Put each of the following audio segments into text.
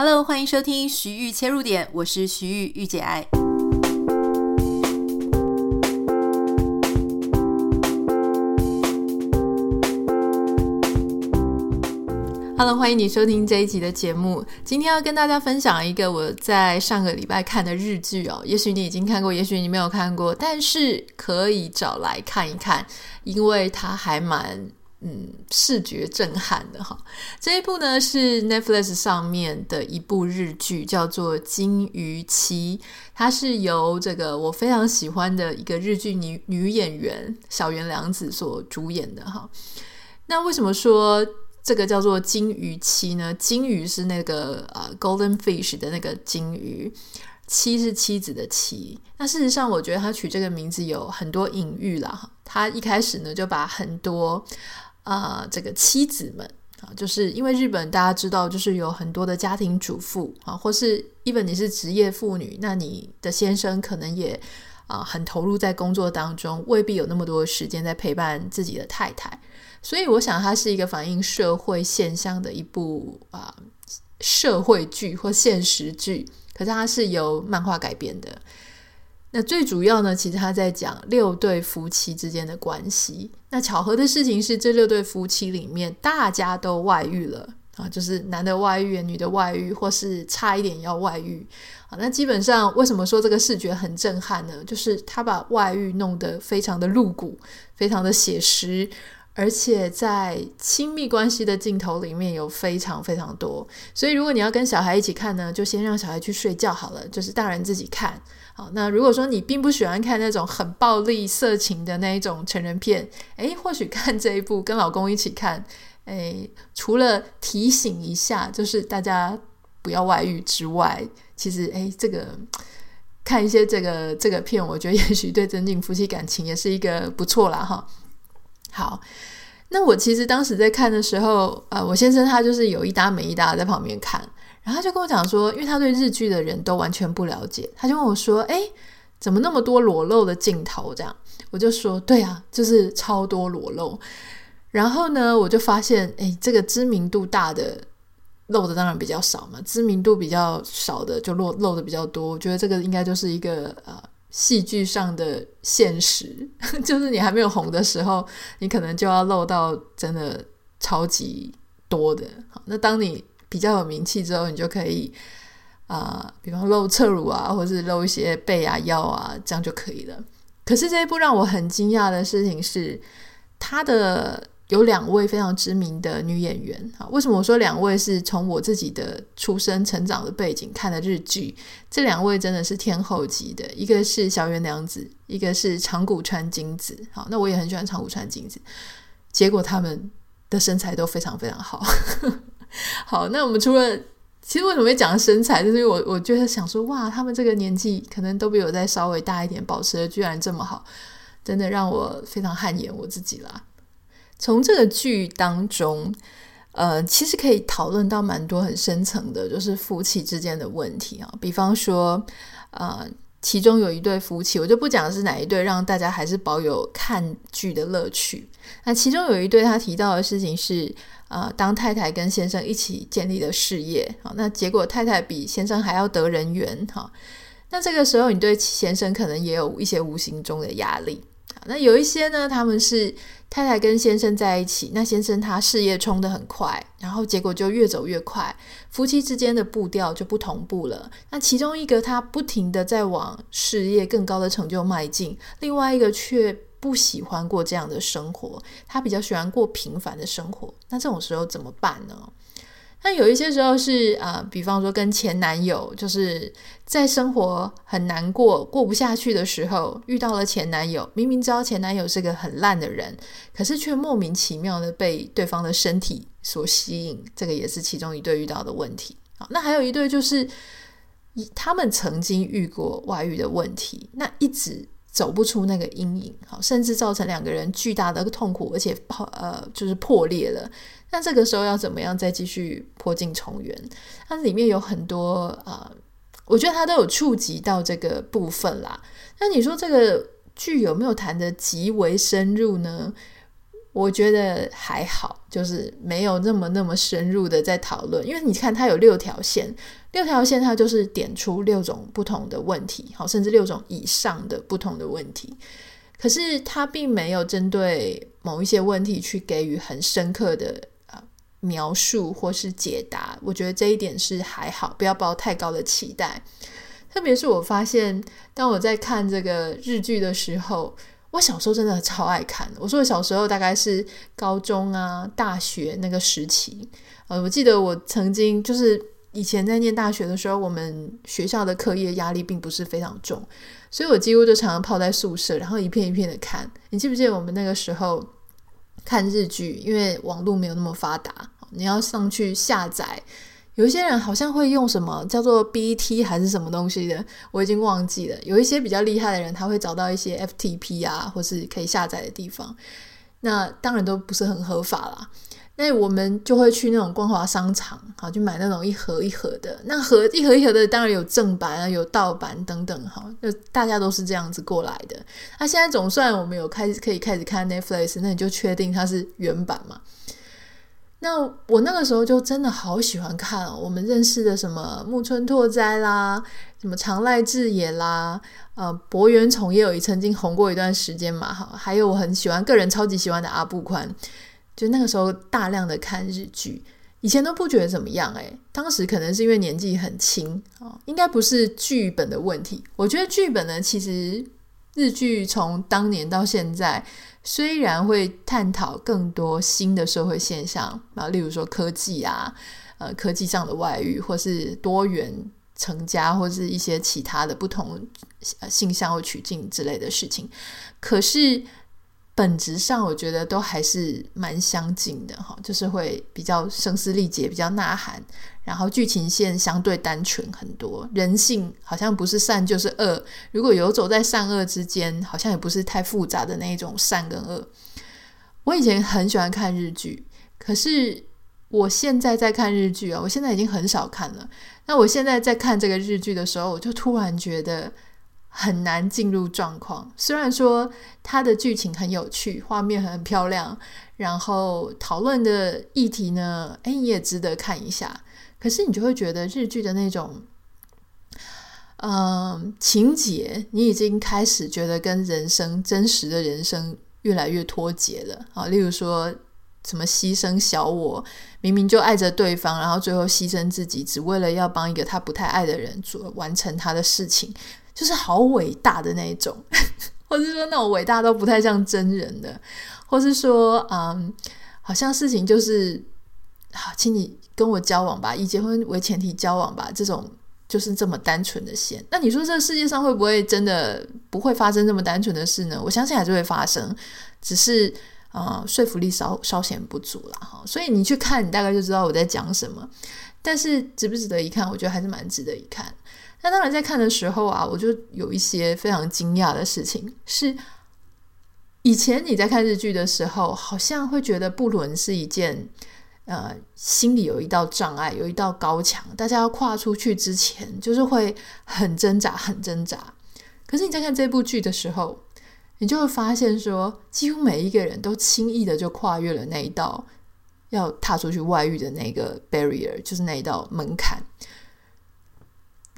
Hello，欢迎收听徐玉切入点，我是徐玉御姐爱。Hello，欢迎你收听这一集的节目。今天要跟大家分享一个我在上个礼拜看的日剧哦，也许你已经看过，也许你没有看过，但是可以找来看一看，因为它还蛮。嗯，视觉震撼的哈，这一部呢是 Netflix 上面的一部日剧，叫做《金鱼妻》，它是由这个我非常喜欢的一个日剧女女演员小原凉子所主演的哈。那为什么说这个叫做金鱼妻呢？金鱼是那个呃 Golden Fish 的那个金鱼，妻是妻子的妻。那事实上，我觉得他取这个名字有很多隐喻啦哈。他一开始呢就把很多啊、这个妻子们啊，就是因为日本大家知道，就是有很多的家庭主妇啊，或是 even 你是职业妇女，那你的先生可能也啊很投入在工作当中，未必有那么多时间在陪伴自己的太太，所以我想它是一个反映社会现象的一部啊社会剧或现实剧，可是它是由漫画改编的。那最主要呢，其实他在讲六对夫妻之间的关系。那巧合的事情是，这六对夫妻里面，大家都外遇了啊，就是男的外遇，女的外遇，或是差一点要外遇啊。那基本上，为什么说这个视觉很震撼呢？就是他把外遇弄得非常的露骨，非常的写实，而且在亲密关系的镜头里面有非常非常多。所以，如果你要跟小孩一起看呢，就先让小孩去睡觉好了，就是大人自己看。好，那如果说你并不喜欢看那种很暴力、色情的那一种成人片，诶，或许看这一部跟老公一起看，诶，除了提醒一下，就是大家不要外遇之外，其实诶，这个看一些这个这个片，我觉得也许对增进夫妻感情也是一个不错啦哈。好，那我其实当时在看的时候，呃，我先生他就是有一搭没一搭在旁边看。然后他就跟我讲说，因为他对日剧的人都完全不了解，他就问我说：“诶，怎么那么多裸露的镜头？”这样，我就说：“对啊，就是超多裸露。”然后呢，我就发现，诶，这个知名度大的露的当然比较少嘛，知名度比较少的就露露的比较多。我觉得这个应该就是一个呃戏剧上的现实，就是你还没有红的时候，你可能就要露到真的超级多的。那当你比较有名气之后，你就可以啊、比方露侧乳啊，或者是露一些背啊、腰啊，这样就可以了。可是这一部让我很惊讶的事情是，他的有两位非常知名的女演员啊。为什么我说两位？是从我自己的出生、成长的背景看的日剧，这两位真的是天后级的。一个是小原凉子，一个是长谷川京子。好，那我也很喜欢长谷川京子。结果他们的身材都非常非常好。好，那我们除了其实为什么会讲身材，就是因为我我觉得想说，哇，他们这个年纪可能都比我再稍微大一点，保持的居然这么好，真的让我非常汗颜我自己啦。从这个剧当中，呃，其实可以讨论到蛮多很深层的，就是夫妻之间的问题啊。比方说，呃，其中有一对夫妻，我就不讲是哪一对，让大家还是保有看剧的乐趣。那其中有一对，他提到的事情是。呃，当太太跟先生一起建立的事业，好，那结果太太比先生还要得人缘，哈，那这个时候你对先生可能也有一些无形中的压力。那有一些呢，他们是太太跟先生在一起，那先生他事业冲得很快，然后结果就越走越快，夫妻之间的步调就不同步了。那其中一个他不停地在往事业更高的成就迈进，另外一个却。不喜欢过这样的生活，他比较喜欢过平凡的生活。那这种时候怎么办呢？那有一些时候是啊、呃，比方说跟前男友，就是在生活很难过、过不下去的时候，遇到了前男友。明明知道前男友是个很烂的人，可是却莫名其妙的被对方的身体所吸引。这个也是其中一对遇到的问题。好，那还有一对就是他们曾经遇过外遇的问题，那一直。走不出那个阴影，好，甚至造成两个人巨大的痛苦，而且破呃就是破裂了。那这个时候要怎么样再继续破镜重圆？它里面有很多啊、呃，我觉得他都有触及到这个部分啦。那你说这个剧有没有谈得极为深入呢？我觉得还好，就是没有那么那么深入的在讨论。因为你看，它有六条线，六条线它就是点出六种不同的问题，好，甚至六种以上的不同的问题。可是它并没有针对某一些问题去给予很深刻的描述或是解答。我觉得这一点是还好，不要抱太高的期待。特别是我发现，当我在看这个日剧的时候，我小时候真的超爱看。我说我小时候大概是高中啊、大学那个时期。呃，我记得我曾经就是以前在念大学的时候，我们学校的课业压力并不是非常重，所以我几乎就常常泡在宿舍，然后一片一片的看。你记不记得我们那个时候看日剧，因为网络没有那么发达，你要上去下载。有一些人好像会用什么叫做 BT 还是什么东西的，我已经忘记了。有一些比较厉害的人，他会找到一些 FTP 啊，或是可以下载的地方。那当然都不是很合法啦。那我们就会去那种光华商场，好，去买那种一盒一盒的。那盒一盒一盒的，当然有正版啊，有盗版等等，哈，就大家都是这样子过来的。那现在总算我们有开始可以开始看 Netflix，那你就确定它是原版嘛？那我那个时候就真的好喜欢看哦，我们认识的什么木村拓哉啦，什么长濑智也啦，呃，柏原崇也有曾经红过一段时间嘛，哈，还有我很喜欢个人超级喜欢的阿部宽，就那个时候大量的看日剧，以前都不觉得怎么样诶，当时可能是因为年纪很轻啊，应该不是剧本的问题，我觉得剧本呢，其实日剧从当年到现在。虽然会探讨更多新的社会现象啊，例如说科技啊，呃，科技上的外遇，或是多元成家，或是一些其他的不同性向或取径之类的事情，可是。本质上，我觉得都还是蛮相近的哈，就是会比较声嘶力竭，比较呐喊，然后剧情线相对单纯很多，人性好像不是善就是恶，如果游走在善恶之间，好像也不是太复杂的那一种善跟恶。我以前很喜欢看日剧，可是我现在在看日剧啊，我现在已经很少看了。那我现在在看这个日剧的时候，我就突然觉得。很难进入状况。虽然说它的剧情很有趣，画面很漂亮，然后讨论的议题呢，诶，你也值得看一下。可是你就会觉得日剧的那种，嗯、情节，你已经开始觉得跟人生真实的人生越来越脱节了啊。例如说什么牺牲小我，明明就爱着对方，然后最后牺牲自己，只为了要帮一个他不太爱的人做完成他的事情。就是好伟大的那一种，或是说那种伟大都不太像真人的，或是说，嗯，好像事情就是，好，请你跟我交往吧，以结婚为前提交往吧，这种就是这么单纯的线。那你说这世界上会不会真的不会发生这么单纯的事呢？我相信还是会发生，只是呃说服力稍稍显不足了哈。所以你去看，你大概就知道我在讲什么。但是值不值得一看？我觉得还是蛮值得一看。那当然，在看的时候啊，我就有一些非常惊讶的事情。是以前你在看日剧的时候，好像会觉得不伦是一件呃，心里有一道障碍，有一道高墙，大家要跨出去之前，就是会很挣扎，很挣扎。可是你在看这部剧的时候，你就会发现说，几乎每一个人都轻易的就跨越了那一道要踏出去外遇的那个 barrier，就是那一道门槛。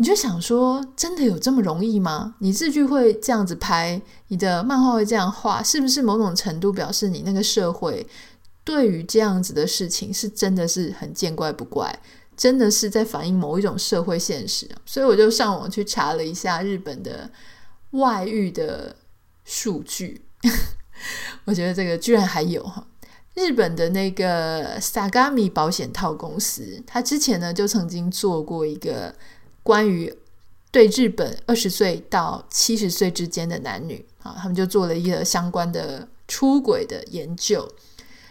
你就想说，真的有这么容易吗？你日剧会这样子拍，你的漫画会这样画，是不是某种程度表示你那个社会对于这样子的事情是真的是很见怪不怪，真的是在反映某一种社会现实？所以我就上网去查了一下日本的外遇的数据，我觉得这个居然还有哈，日本的那个 Sagami 保险套公司，他之前呢就曾经做过一个。关于对日本二十岁到七十岁之间的男女啊，他们就做了一个相关的出轨的研究。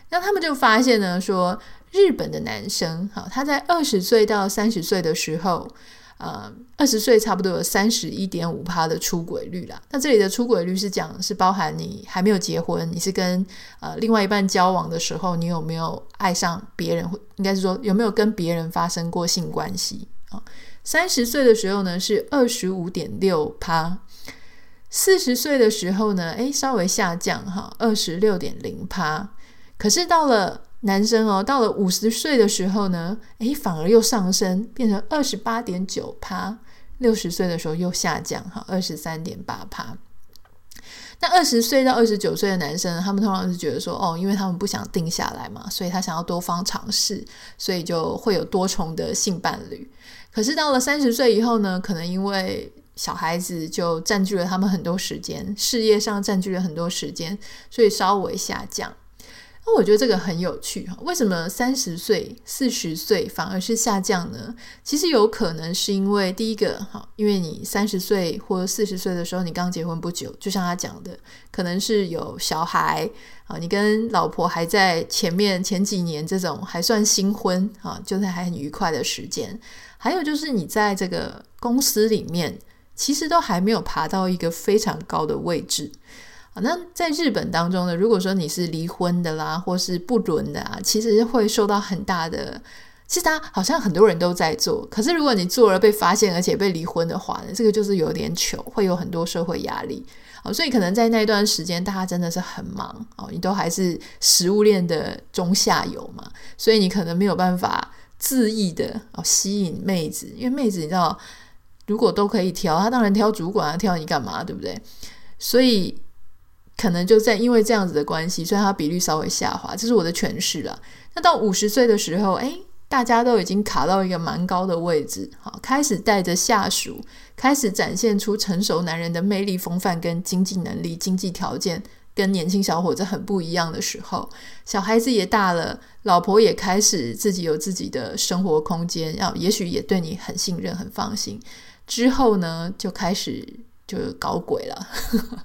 那他们就发现呢，说日本的男生哈，他在二十岁到三十岁的时候，呃，二十岁差不多有三十一点五趴的出轨率啦。那这里的出轨率是讲是包含你还没有结婚，你是跟呃另外一半交往的时候，你有没有爱上别人，应该是说有没有跟别人发生过性关系啊？三十岁的时候呢是二十五点六趴，四十岁的时候呢，诶，稍微下降哈，二十六点零趴，可是到了男生哦，到了五十岁的时候呢，诶，反而又上升，变成二十八点九趴。六十岁的时候又下降，哈，二十三点八趴。那二十岁到二十九岁的男生，他们通常是觉得说，哦，因为他们不想定下来嘛，所以他想要多方尝试，所以就会有多重的性伴侣。可是到了三十岁以后呢，可能因为小孩子就占据了他们很多时间，事业上占据了很多时间，所以稍微下降。那我觉得这个很有趣哈，为什么三十岁、四十岁反而是下降呢？其实有可能是因为第一个哈，因为你三十岁或四十岁的时候，你刚结婚不久，就像他讲的，可能是有小孩啊，你跟老婆还在前面前几年这种还算新婚啊，就是还很愉快的时间。还有就是你在这个公司里面，其实都还没有爬到一个非常高的位置。那在日本当中呢，如果说你是离婚的啦，或是不伦的啊，其实会受到很大的。其实他好像很多人都在做，可是如果你做了被发现，而且被离婚的话呢，这个就是有点糗，会有很多社会压力。哦，所以可能在那段时间，大家真的是很忙哦，你都还是食物链的中下游嘛，所以你可能没有办法恣意的哦吸引妹子，因为妹子你知道，如果都可以挑，她当然挑主管啊，挑你干嘛，对不对？所以。可能就在因为这样子的关系，所以她比率稍微下滑，这是我的诠释了。那到五十岁的时候，诶，大家都已经卡到一个蛮高的位置，好，开始带着下属，开始展现出成熟男人的魅力、风范跟经济能力、经济条件，跟年轻小伙子很不一样的时候，小孩子也大了，老婆也开始自己有自己的生活空间，要也许也对你很信任、很放心。之后呢，就开始就搞鬼了。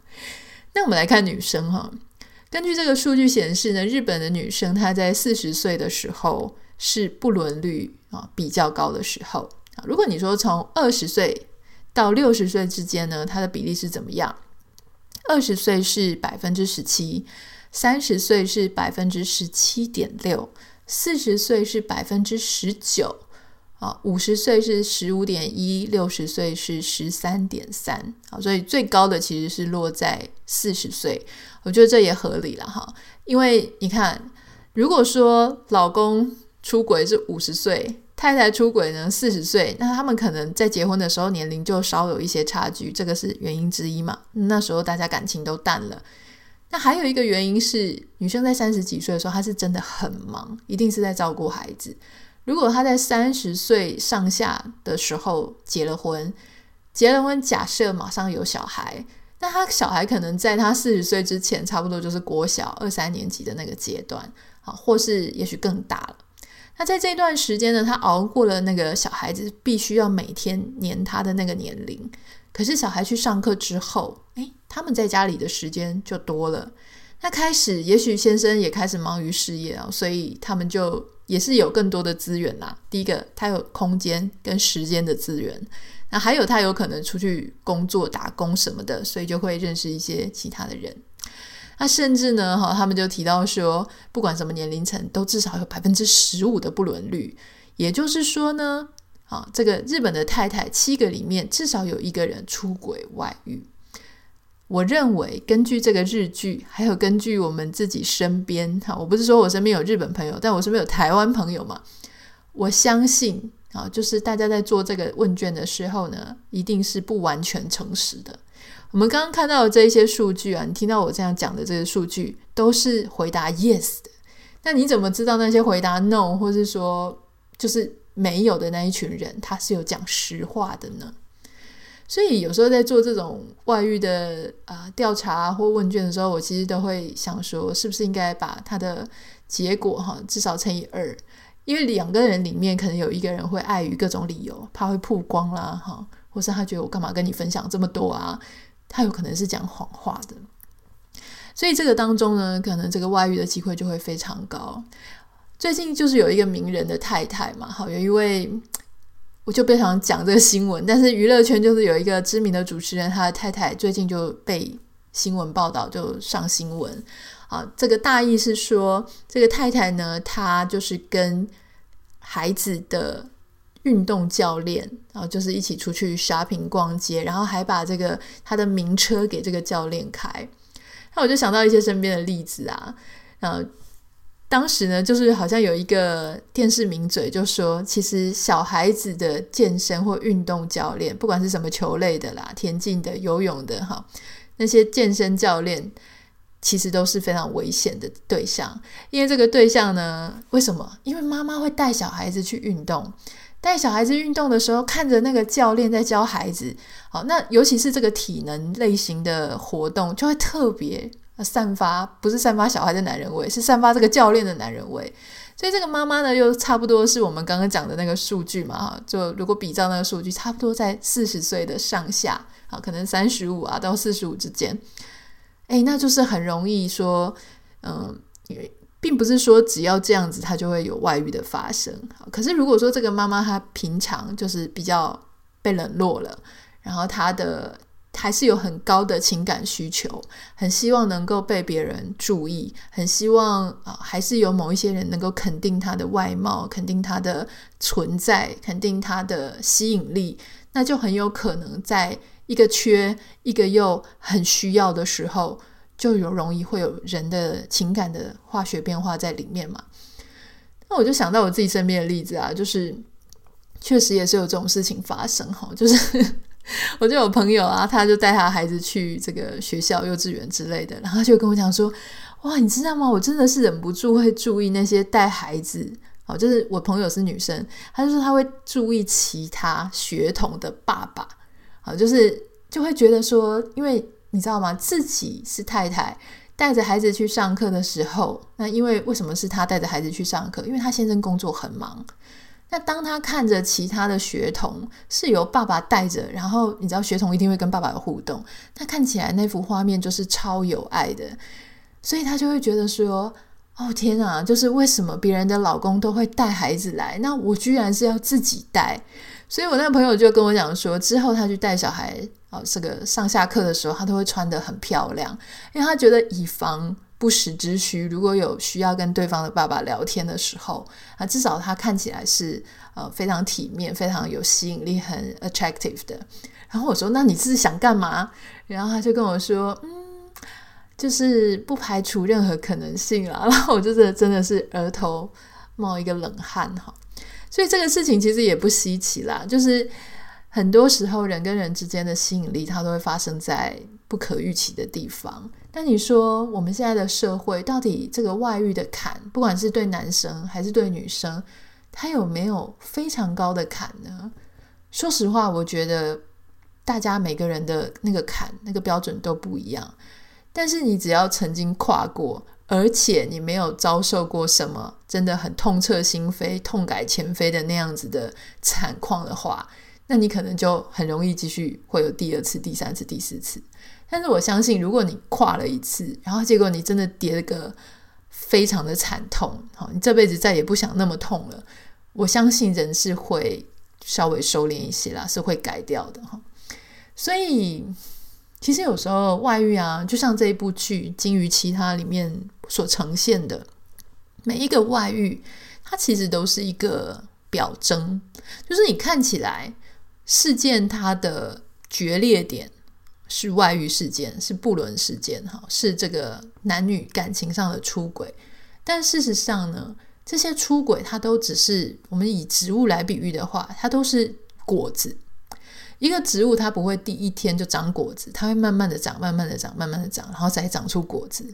那我们来看女生哈，根据这个数据显示呢，日本的女生她在四十岁的时候是不伦率啊比较高的时候啊。如果你说从二十岁到六十岁之间呢，它的比例是怎么样？二十岁是百分之十七，三十岁是百分之十七点六，四十岁是百分之十九。啊，五十岁是十五点一，六十岁是十三点三，啊，所以最高的其实是落在四十岁，我觉得这也合理了哈，因为你看，如果说老公出轨是五十岁，太太出轨呢四十岁，那他们可能在结婚的时候年龄就稍有一些差距，这个是原因之一嘛，那时候大家感情都淡了。那还有一个原因是，女生在三十几岁的时候，她是真的很忙，一定是在照顾孩子。如果她在三十岁上下的时候结了婚，结了婚，假设马上有小孩，那他小孩可能在他四十岁之前，差不多就是国小二三年级的那个阶段，啊，或是也许更大了。那在这段时间呢，他熬过了那个小孩子必须要每天黏他的那个年龄，可是小孩去上课之后，诶，他们在家里的时间就多了。那开始，也许先生也开始忙于事业啊，所以他们就。也是有更多的资源啦。第一个，他有空间跟时间的资源，那还有他有可能出去工作、打工什么的，所以就会认识一些其他的人。那甚至呢，哈，他们就提到说，不管什么年龄层，都至少有百分之十五的不伦率。也就是说呢，啊，这个日本的太太七个里面至少有一个人出轨外遇。我认为，根据这个日剧，还有根据我们自己身边，哈，我不是说我身边有日本朋友，但我身边有台湾朋友嘛。我相信啊，就是大家在做这个问卷的时候呢，一定是不完全诚实的。我们刚刚看到的这些数据啊，你听到我这样讲的这些数据，都是回答 yes 的。那你怎么知道那些回答 no，或是说就是没有的那一群人，他是有讲实话的呢？所以有时候在做这种外遇的啊、调查或问卷的时候，我其实都会想说，是不是应该把他的结果哈至少乘以二，因为两个人里面可能有一个人会碍于各种理由，怕会曝光啦哈，或是他觉得我干嘛跟你分享这么多啊，他有可能是讲谎话的。所以这个当中呢，可能这个外遇的机会就会非常高。最近就是有一个名人的太太嘛，好，有一位。我就不想讲这个新闻，但是娱乐圈就是有一个知名的主持人，他的太太最近就被新闻报道，就上新闻。啊，这个大意是说，这个太太呢，她就是跟孩子的运动教练，然后就是一起出去 shopping 逛街，然后还把这个他的名车给这个教练开。那我就想到一些身边的例子啊，呃，当时呢，就是好像有一个电视名嘴就说，其实小孩子的健身或运动教练，不管是什么球类的啦、田径的、游泳的，哈，那些健身教练其实都是非常危险的对象，因为这个对象呢，为什么？因为妈妈会带小孩子去运动，带小孩子运动的时候，看着那个教练在教孩子，好，那尤其是这个体能类型的活动，就会特别。散发不是散发小孩的男人味，是散发这个教练的男人味。所以这个妈妈呢，又差不多是我们刚刚讲的那个数据嘛，哈，就如果比照那个数据，差不多在四十岁的上下，啊，可能三十五啊到四十五之间，诶，那就是很容易说，嗯，因为并不是说只要这样子，他就会有外遇的发生。可是如果说这个妈妈她平常就是比较被冷落了，然后她的。还是有很高的情感需求，很希望能够被别人注意，很希望啊、还是有某一些人能够肯定她的外貌，肯定她的存在，肯定她的吸引力，那就很有可能在一个缺一个又很需要的时候，就有容易会有人的情感的化学变化在里面嘛。那我就想到我自己身边的例子啊，就是确实也是有这种事情发生哈，就是。我就有朋友啊，他就带他孩子去这个学校、幼稚园之类的，然后就跟我讲说：“哇，你知道吗？我真的是忍不住会注意那些带孩子，哦，就是我朋友是女生，他就说他会注意其他学童的爸爸，啊，就是就会觉得说，因为你知道吗？自己是太太带着孩子去上课的时候，那因为为什么是他带着孩子去上课？因为他先生工作很忙。”那当他看着其他的学童是由爸爸带着，然后你知道学童一定会跟爸爸有互动，那看起来那幅画面就是超有爱的，所以他就会觉得说：“哦天啊，就是为什么别人的老公都会带孩子来，那我居然是要自己带？”所以我那个朋友就跟我讲说，之后他去带小孩哦，这个上下课的时候，他都会穿得很漂亮，因为他觉得以防。不时之需，如果有需要跟对方的爸爸聊天的时候，啊，至少他看起来是呃非常体面、非常有吸引力、很 attractive 的。然后我说：“那你是想干嘛？”然后他就跟我说：“嗯，就是不排除任何可能性啦。”然后我就是真的是额头冒一个冷汗哈。所以这个事情其实也不稀奇啦，就是很多时候人跟人之间的吸引力，它都会发生在不可预期的地方。那你说我们现在的社会到底这个外遇的坎，不管是对男生还是对女生，他有没有非常高的坎呢？说实话，我觉得大家每个人的那个坎、那个标准都不一样。但是你只要曾经跨过，而且你没有遭受过什么真的很痛彻心扉、痛改前非的那样子的惨况的话，那你可能就很容易继续会有第二次、第三次、第四次。但是我相信，如果你跨了一次，然后结果你真的跌了个非常的惨痛，好，你这辈子再也不想那么痛了。我相信人是会稍微收敛一些啦，是会改掉的哈。所以，其实有时候外遇啊，就像这一部剧《金鱼其他里面所呈现的每一个外遇，它其实都是一个表征，就是你看起来事件它的决裂点。是外遇事件，是不伦事件，哈，是这个男女感情上的出轨。但事实上呢，这些出轨它都只是我们以植物来比喻的话，它都是果子。一个植物它不会第一天就长果子，它会慢慢的长，慢慢的长，慢慢的长，然后再长出果子。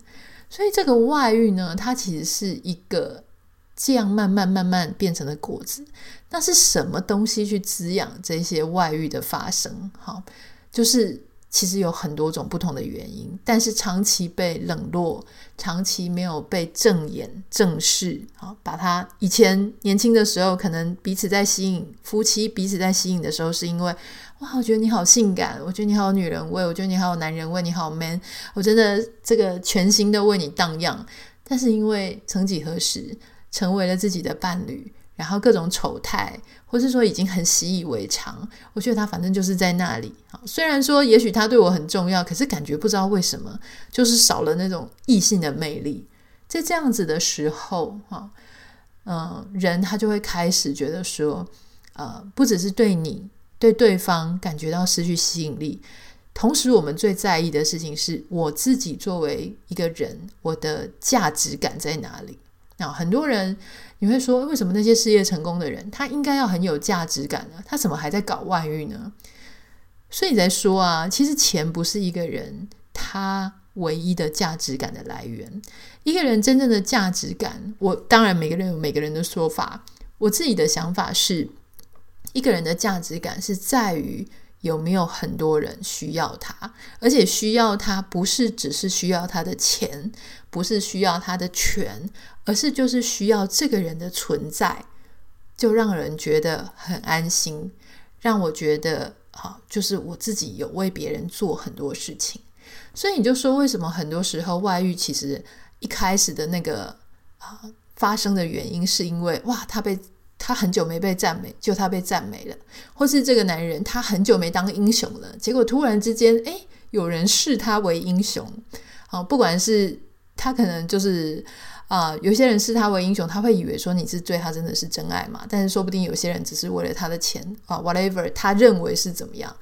所以这个外遇呢，它其实是一个这样慢慢慢慢变成了果子。那是什么东西去滋养这些外遇的发生？哈，就是。其实有很多种不同的原因，但是长期被冷落，长期没有被正眼正视，好，把他以前年轻的时候可能彼此在吸引，夫妻彼此在吸引的时候，是因为哇，我觉得你好性感，我觉得你好有女人味，我觉得你好有男人味，你好 man，我真的这个全心的为你荡漾。但是因为曾几何时成为了自己的伴侣，然后各种丑态。或是说已经很习以为常，我觉得他反正就是在那里。虽然说也许他对我很重要，可是感觉不知道为什么就是少了那种异性的魅力。在这样子的时候，哈，嗯，人他就会开始觉得说，呃，不只是对你对对方感觉到失去吸引力，同时我们最在意的事情是我自己作为一个人，我的价值感在哪里？那很多人你会说，为什么那些事业成功的人，他应该要很有价值感呢？他怎么还在搞外遇呢？所以你在说啊，其实钱不是一个人他唯一的价值感的来源。一个人真正的价值感，我当然每个人有每个人的说法。我自己的想法是，一个人的价值感是在于有没有很多人需要他，而且需要他不是只是需要他的钱，不是需要他的权，而是就是需要这个人的存在，就让人觉得很安心，让我觉得啊，就是我自己有为别人做很多事情。所以你就说，为什么很多时候外遇其实一开始的那个啊发生的原因，是因为哇，他被。他很久没被赞美，就他被赞美了，或是这个男人他很久没当英雄了，结果突然之间，诶，有人视他为英雄。啊，不管是他可能就是啊、有些人视他为英雄，他会以为说你是对他真的是真爱嘛，但是说不定有些人只是为了他的钱啊，whatever，他认为是怎么样。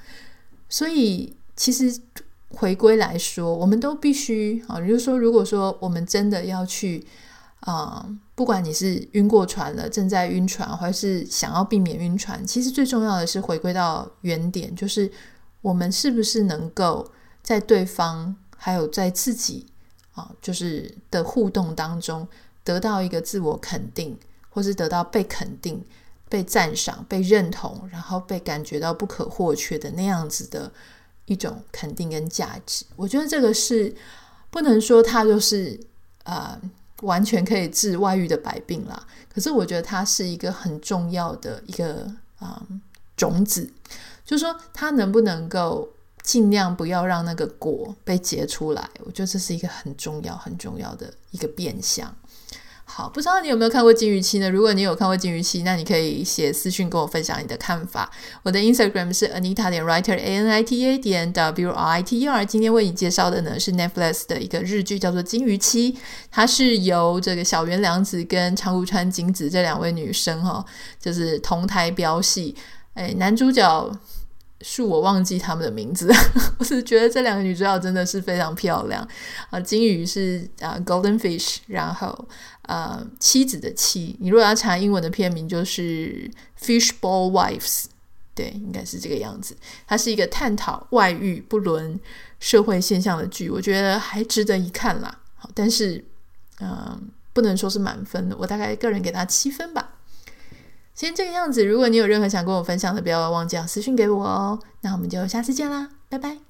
所以其实回归来说，我们都必须啊，就是说，如果说我们真的要去。啊、不管你是晕过船了，正在晕船，或是想要避免晕船，其实最重要的是回归到原点，就是我们是不是能够在对方还有在自己啊，就是的互动当中得到一个自我肯定，或是得到被肯定、被赞赏、被认同，然后被感觉到不可或缺的那样子的一种肯定跟价值。我觉得这个是不能说它就是啊。呃完全可以治外遇的百病啦，可是我觉得它是一个很重要的一个啊、嗯、种子，就是说它能不能够尽量不要让那个果被结出来，我觉得这是一个很重要很重要的一个变相。好，不知道你有没有看过《金鱼妻》呢？如果你有看过《金鱼妻》，那你可以写私讯跟我分享你的看法。我的 Instagram 是 Anita 点 Writer A N I T A 点 W R I T E R。今天为你介绍的呢是 Netflix 的一个日剧，叫做《金鱼妻》，它是由这个小原凉子跟长谷川京子这两位女生哈，就是同台飙戏。哎，男主角。恕我忘记他们的名字，我是觉得这两个女主角真的是非常漂亮啊！金鱼是啊，Golden Fish，然后呃，妻子的妻，你如果要查英文的片名就是 Fishbowl Wives，对，应该是这个样子。它是一个探讨外遇不伦社会现象的剧，我觉得还值得一看啦。好，但是嗯、不能说是满分的，我大概个人给它七分吧。先这个样子，如果你有任何想跟我分享的，不要忘记要私讯给我哦。那我们就下次见啦，拜拜。